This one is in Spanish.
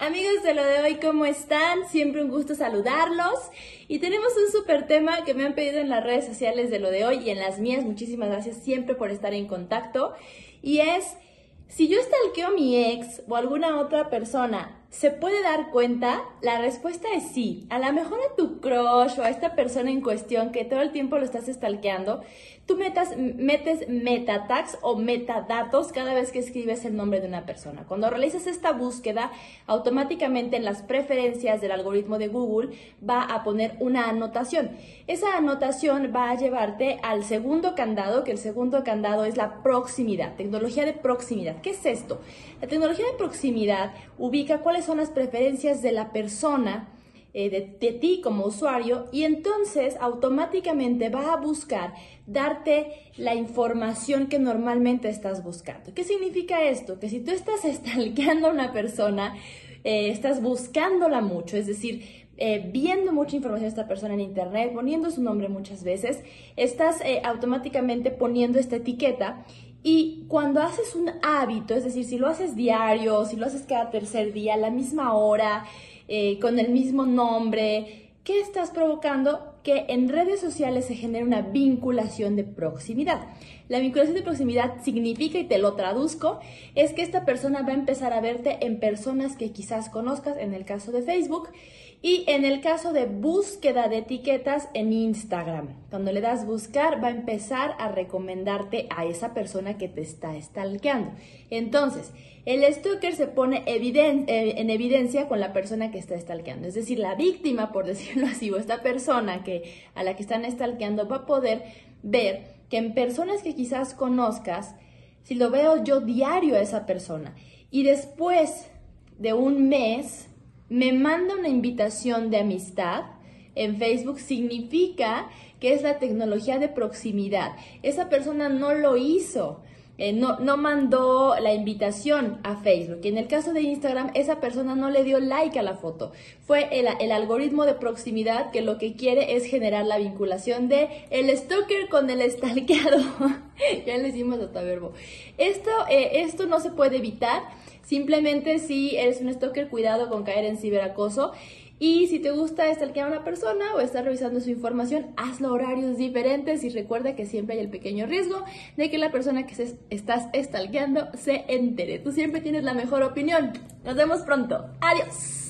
Amigos de lo de hoy, ¿cómo están? Siempre un gusto saludarlos. Y tenemos un súper tema que me han pedido en las redes sociales de lo de hoy y en las mías. Muchísimas gracias siempre por estar en contacto. Y es, si yo stalkeo a mi ex o alguna otra persona ¿Se puede dar cuenta? La respuesta es sí. A lo mejor a tu crush o a esta persona en cuestión que todo el tiempo lo estás stalkeando, tú metas, metes metatags o metadatos cada vez que escribes el nombre de una persona. Cuando realizas esta búsqueda, automáticamente en las preferencias del algoritmo de Google va a poner una anotación. Esa anotación va a llevarte al segundo candado, que el segundo candado es la proximidad, tecnología de proximidad. ¿Qué es esto? La tecnología de proximidad ubica son las preferencias de la persona, eh, de, ti como usuario, y entonces automáticamente va a buscar darte la información que normalmente estás buscando. ¿Qué significa esto? Que si tú estás stalkeando a una persona, eh, estás buscándola mucho, es decir, eh, viendo mucha información de esta persona en internet, poniendo su nombre muchas veces, estás automáticamente poniendo esta etiqueta y cuando haces un hábito, es decir, si lo haces diario, si lo haces cada tercer día, a la misma hora, eh, con el mismo nombre, ¿qué estás provocando? Que en redes sociales se genere una vinculación de proximidad. La vinculación de proximidad significa, y te lo traduzco, es que esta persona va a empezar a verte en personas que quizás conozcas, en el caso de Facebook, y en el caso de búsqueda de etiquetas en Instagram, cuando le das buscar, va a empezar a recomendarte a esa persona que te está stalkeando. Entonces, el stalker se pone eh, en evidencia con la persona que está stalkeando. Es decir, la víctima, por decirlo así, o esta persona que, a la que están stalkeando, va a poder ver que en personas que quizás conozcas, si lo veo yo diario a esa persona, y después de un mes, me manda una invitación de amistad en Facebook, significa que es la tecnología de proximidad. Esa persona no lo hizo. Eh, no, no, mandó la invitación a Facebook. Y en el caso de Instagram, esa persona no le dio like a la foto. Fue el, algoritmo de proximidad que lo que quiere es generar la vinculación de el stalker con el stalkeado. ya le hicimos hasta verbo. Esto, eh, esto no se puede evitar. Simplemente si eres un stalker, cuidado con caer en ciberacoso. Y si te gusta stalkear a una persona o estar revisando su información, hazlo horarios diferentes y recuerda que siempre hay el pequeño riesgo de que la persona que se estás stalkeando se entere. Tú siempre tienes la mejor opinión. Nos vemos pronto. Adiós.